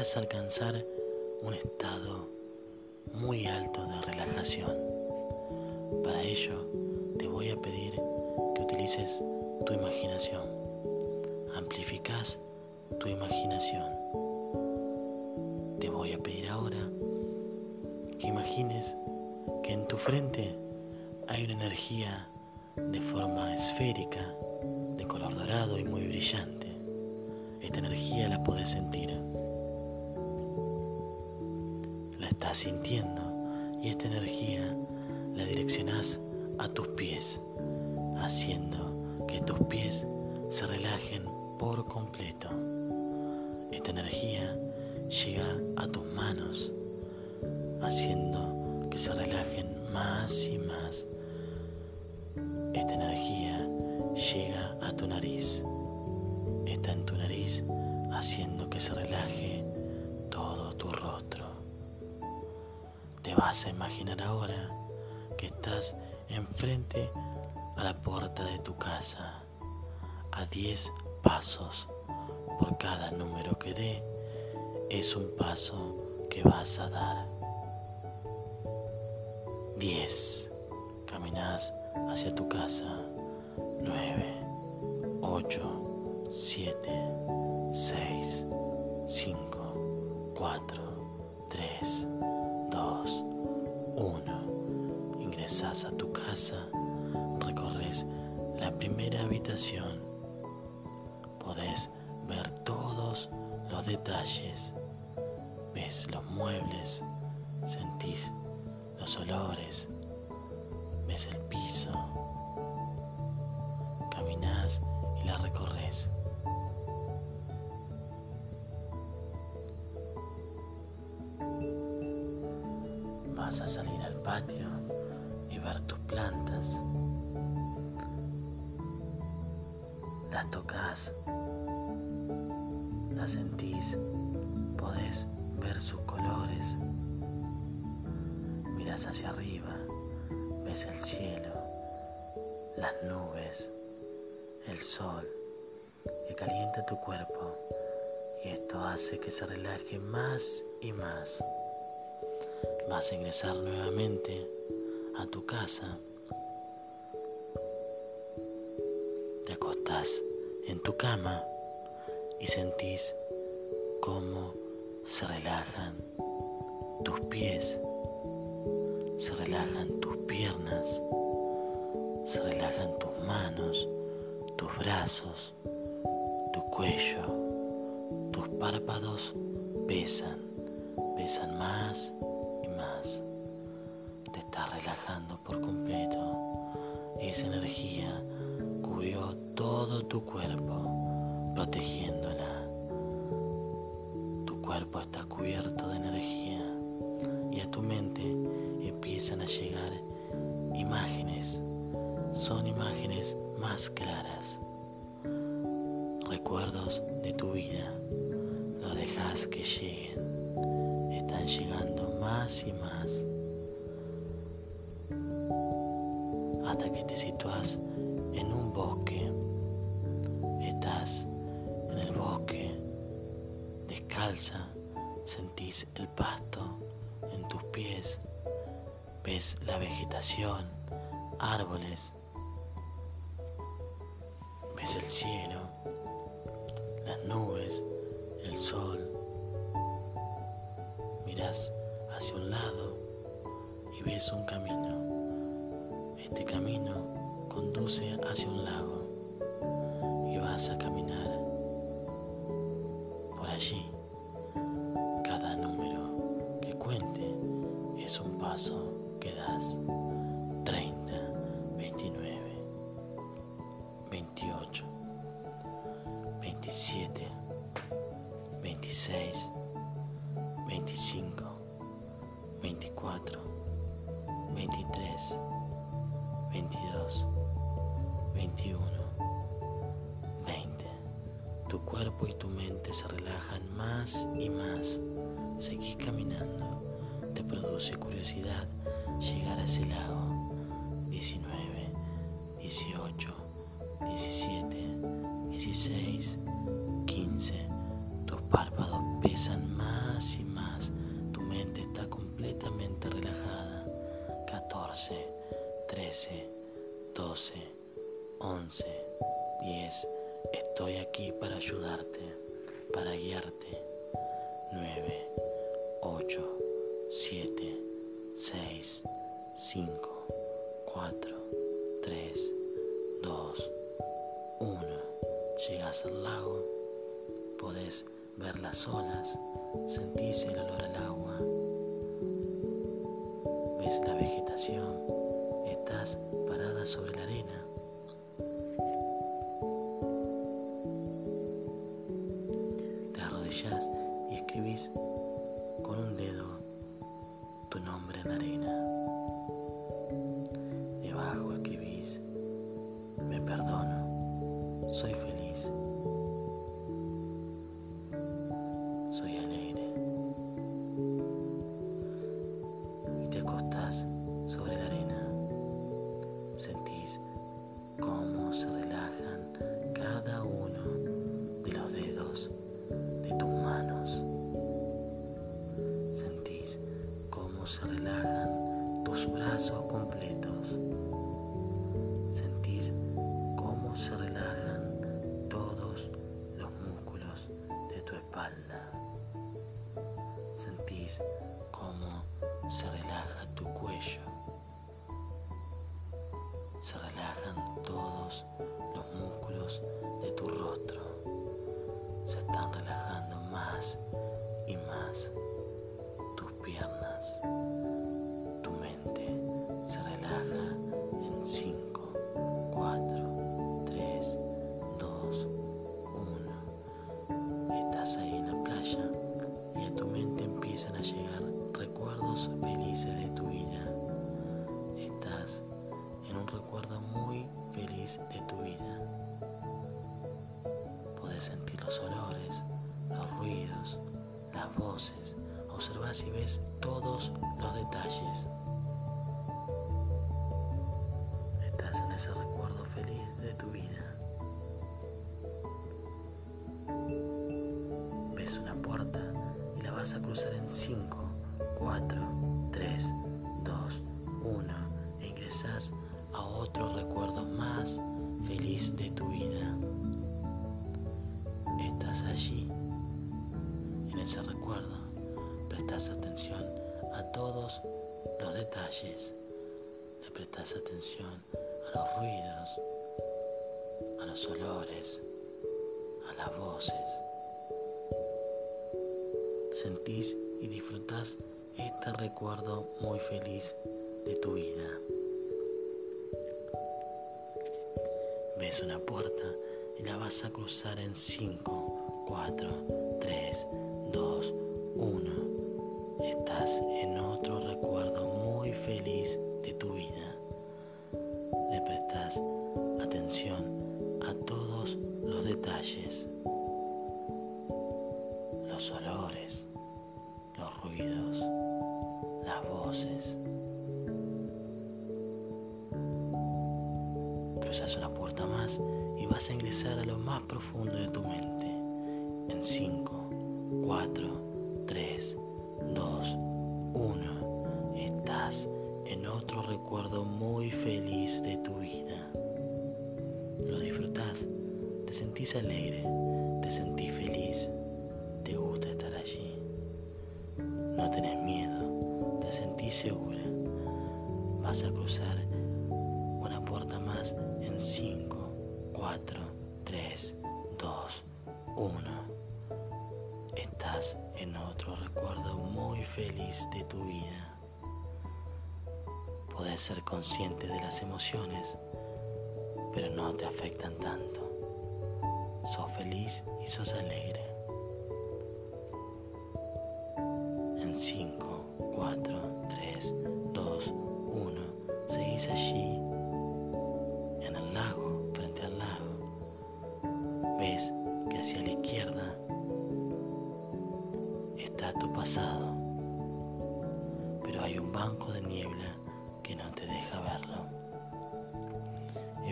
alcanzar un estado muy alto de relajación. Para ello te voy a pedir que utilices tu imaginación. Amplificas tu imaginación. Te voy a pedir ahora que imagines que en tu frente hay una energía de forma esférica, de color dorado y muy brillante. Esta energía la puedes sentir. Estás sintiendo y esta energía la direccionas a tus pies, haciendo que tus pies se relajen por completo. Esta energía llega a tus manos, haciendo que se relajen más y más. Esta energía llega a tu nariz, está en tu nariz haciendo que se relaje todo tu rostro. Te vas a imaginar ahora que estás enfrente a la puerta de tu casa, a 10 pasos por cada número que dé, es un paso que vas a dar. 10. Caminas hacia tu casa. 9, 8, 7, 6, 5, 4, 3, 2, 1. Ingresas a tu casa, recorres la primera habitación. Podés ver todos los detalles. Ves los muebles, sentís los olores, ves el piso, caminas y la recorres. Vas a salir al patio y ver tus plantas. Las tocas, las sentís, podés ver sus colores. Miras hacia arriba, ves el cielo, las nubes, el sol que calienta tu cuerpo y esto hace que se relaje más y más. Vas a ingresar nuevamente a tu casa. Te acostás en tu cama y sentís cómo se relajan tus pies, se relajan tus piernas, se relajan tus manos, tus brazos, tu cuello, tus párpados pesan, pesan más Te estás relajando por completo. Esa energía cubrió todo tu cuerpo, protegiéndola. Tu cuerpo está cubierto de energía y a tu mente empiezan a llegar imágenes. Son imágenes más claras. Recuerdos de tu vida. Lo dejas que lleguen. Están llegando más y más. Hasta que te sitúas en un bosque. Estás en el bosque. Descalza. Sentís el pasto en tus pies. Ves la vegetación, árboles, ves el cielo, las nubes, el sol. Miras hacia un lado y ves un camino. Este camino conduce hacia un lago y vas a caminar por allí. Cada número que cuente es un paso que das. 30, 29, 28, 27, 26, 24, 23, 22, 21, 20. Tu cuerpo y tu mente se relajan más y más. Seguís caminando. Te produce curiosidad llegar a ese lago. 19, 18, 17, 16, 15, párpados pesan más y más. Mente está completamente relajada. 14, 13, 12, 11, 10. Estoy aquí para ayudarte, para guiarte. 9, 8, 7, 6, 5, 4, 3, 2, 1. Llegas al lago, podés ver las olas, sentís el olor al agua, ves la vegetación, estás parada sobre la arena. Te arrodillas y escribís con un dedo tu nombre en arena. Debajo escribís, me perdono, soy feliz. Brazos completos. Sentís cómo se relajan todos los músculos de tu espalda. Sentís cómo se relaja tu cuello. Se relajan todos los músculos de tu rostro. Se están relajando más y más tus piernas. De tu vida. Podés sentir los olores, los ruidos, las voces. Observás y ves todos los detalles. Estás en ese recuerdo feliz de tu vida. Ves una puerta y la vas a cruzar en 5, 4, 3, 2, 1 e ingresas a otro recuerdo más feliz de tu vida. Estás allí, en ese recuerdo, prestas atención a todos los detalles, le prestas atención a los ruidos, a los olores, a las voces. Sentís y disfrutás este recuerdo muy feliz de tu vida. Una puerta y la vas a cruzar en 5, 4, 3, 2, 1. Estás en otro recuerdo muy feliz de tu vida. Le prestas atención a todos los detalles, los olores, los ruidos, las voces. Cruzas una puerta más y vas a ingresar a lo más profundo de tu mente. En 5, 4, 3, 2, 1. Estás en otro recuerdo muy feliz de tu vida. Lo disfrutás, te sentís alegre, te sentís feliz, te gusta estar allí. No tenés miedo, te sentís segura. Vas a cruzar 5, 4, 3, 2, 1. Estás en otro recuerdo muy feliz de tu vida. Podés ser consciente de las emociones, pero no te afectan tanto. Sos feliz y sos alegre. En 5, 4, 3, 2, 1, seguís allí,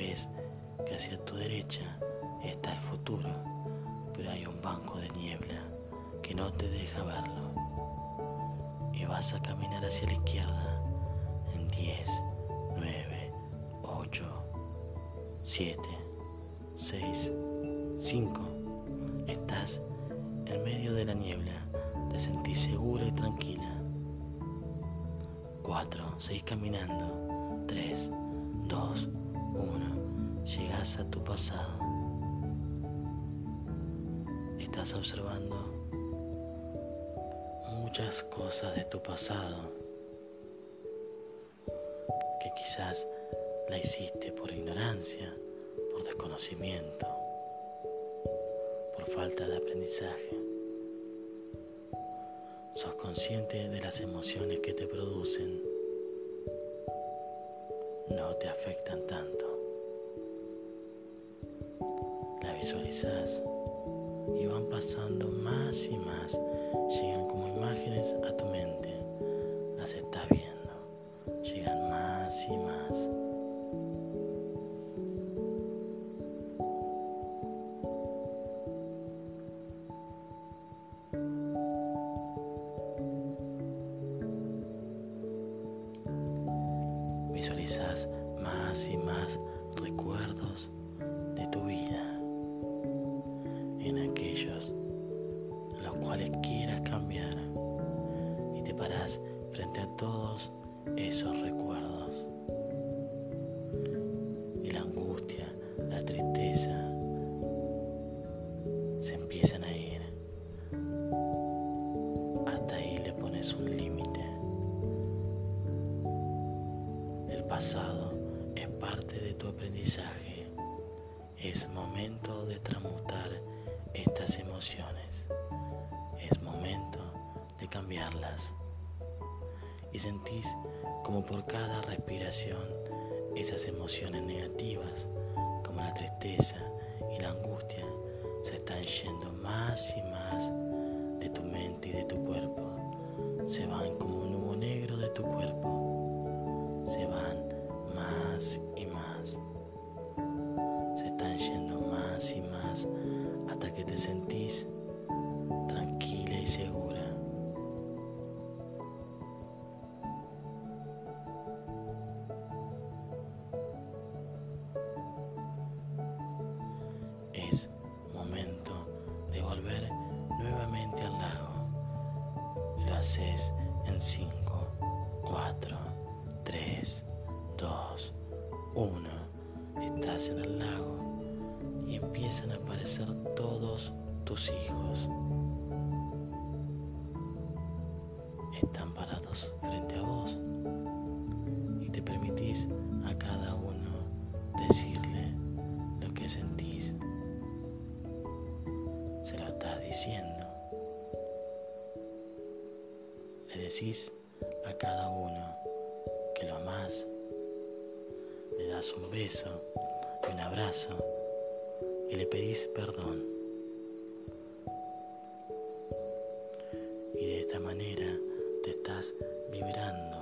ves que hacia tu derecha está el futuro, pero hay un banco de niebla que no te deja verlo. Y vas a caminar hacia la izquierda en 10, 9, 8, 7, 6, 5. Estás en medio de la niebla. Te sentís segura y tranquila. 4. Seguís caminando. 3, 2, 1. Llegas a tu pasado. Estás observando muchas cosas de tu pasado que quizás la hiciste por ignorancia, por desconocimiento, por falta de aprendizaje. Sos consciente de las emociones que te producen. No te afectan tanto. Y van pasando más y más. Llegan como imágenes a tu mente. Las estás viendo. Llegan más y más. Frente a todos esos recuerdos. Esas emociones negativas, como la tristeza y la angustia, se están yendo más y más de tu mente y de tu cuerpo. Se van como un humo negro de tu cuerpo. Se van más y más. Se están yendo más y más hasta que te sentís Es momento de volver nuevamente al lago. Y lo haces en 5, 4, 3, 2, 1. Estás en el lago y empiezan a aparecer todos tus hijos. Están decís a cada uno que lo amás. Le das un beso y un abrazo y le pedís perdón. Y de esta manera te estás librando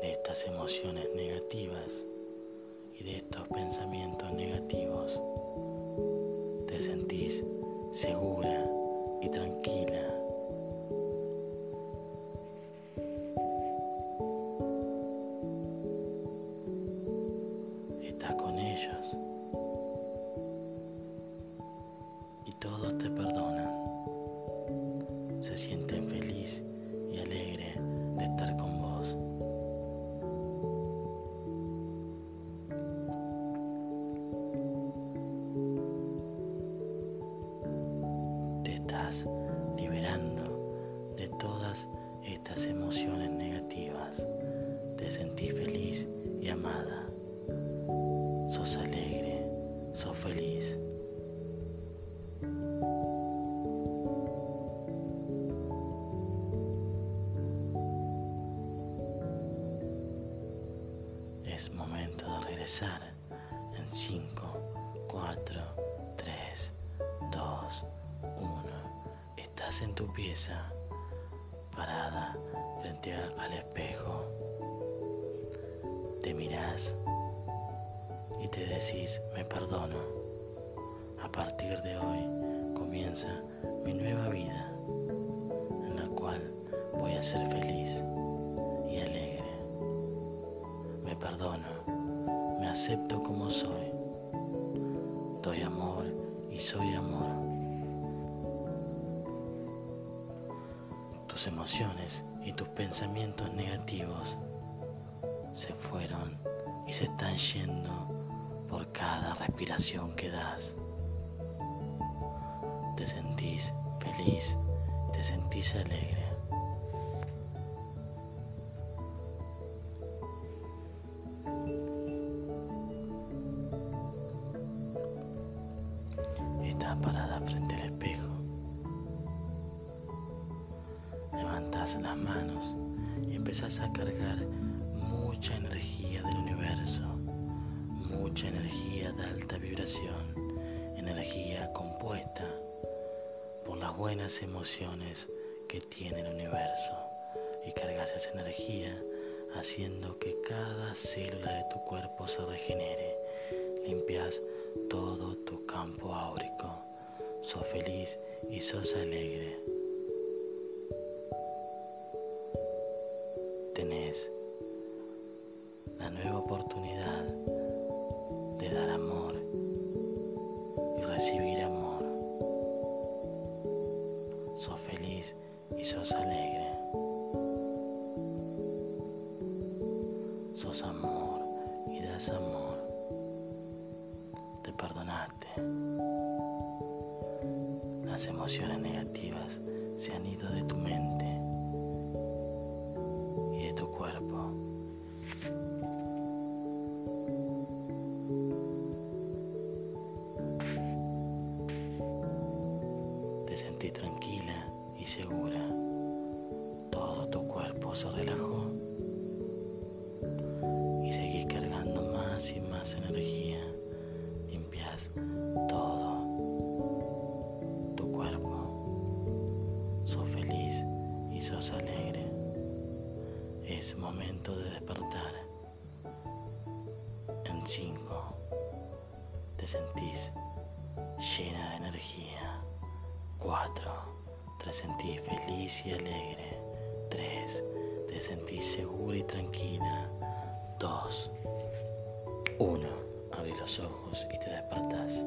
de estas emociones negativas y de estos pensamientos negativos. Te sentís segura y tranquila. Con feliz. Es momento de regresar en 5, 4, 3, 2, 1. Estás en tu pieza, parada frente al espejo. Te mirás y te decís, me perdono. A partir de hoy comienza mi nueva vida. voy a ser feliz y alegre. Me perdono, me acepto como soy. Doy amor y soy amor. Tus emociones y tus pensamientos negativos se fueron y se están yendo por cada respiración que das. Te sentís feliz, te sentís alegre. Buenas emociones que tiene el universo y cargas esa energía haciendo que cada célula de tu cuerpo se regenere. Limpias todo tu campo áurico. Sos feliz y sos alegre. Tenés la nueva oportunidad de dar amor y recibir sos alegre. Sos amor y das amor. Te perdonaste. Las emociones negativas se han ido de tu mente sos alegre. Es momento de despertar. En 5 te sentís llena de energía. 4 te sentís feliz y alegre. 3 te sentís segura y tranquila. 2 1 Abrí los ojos y te despertás.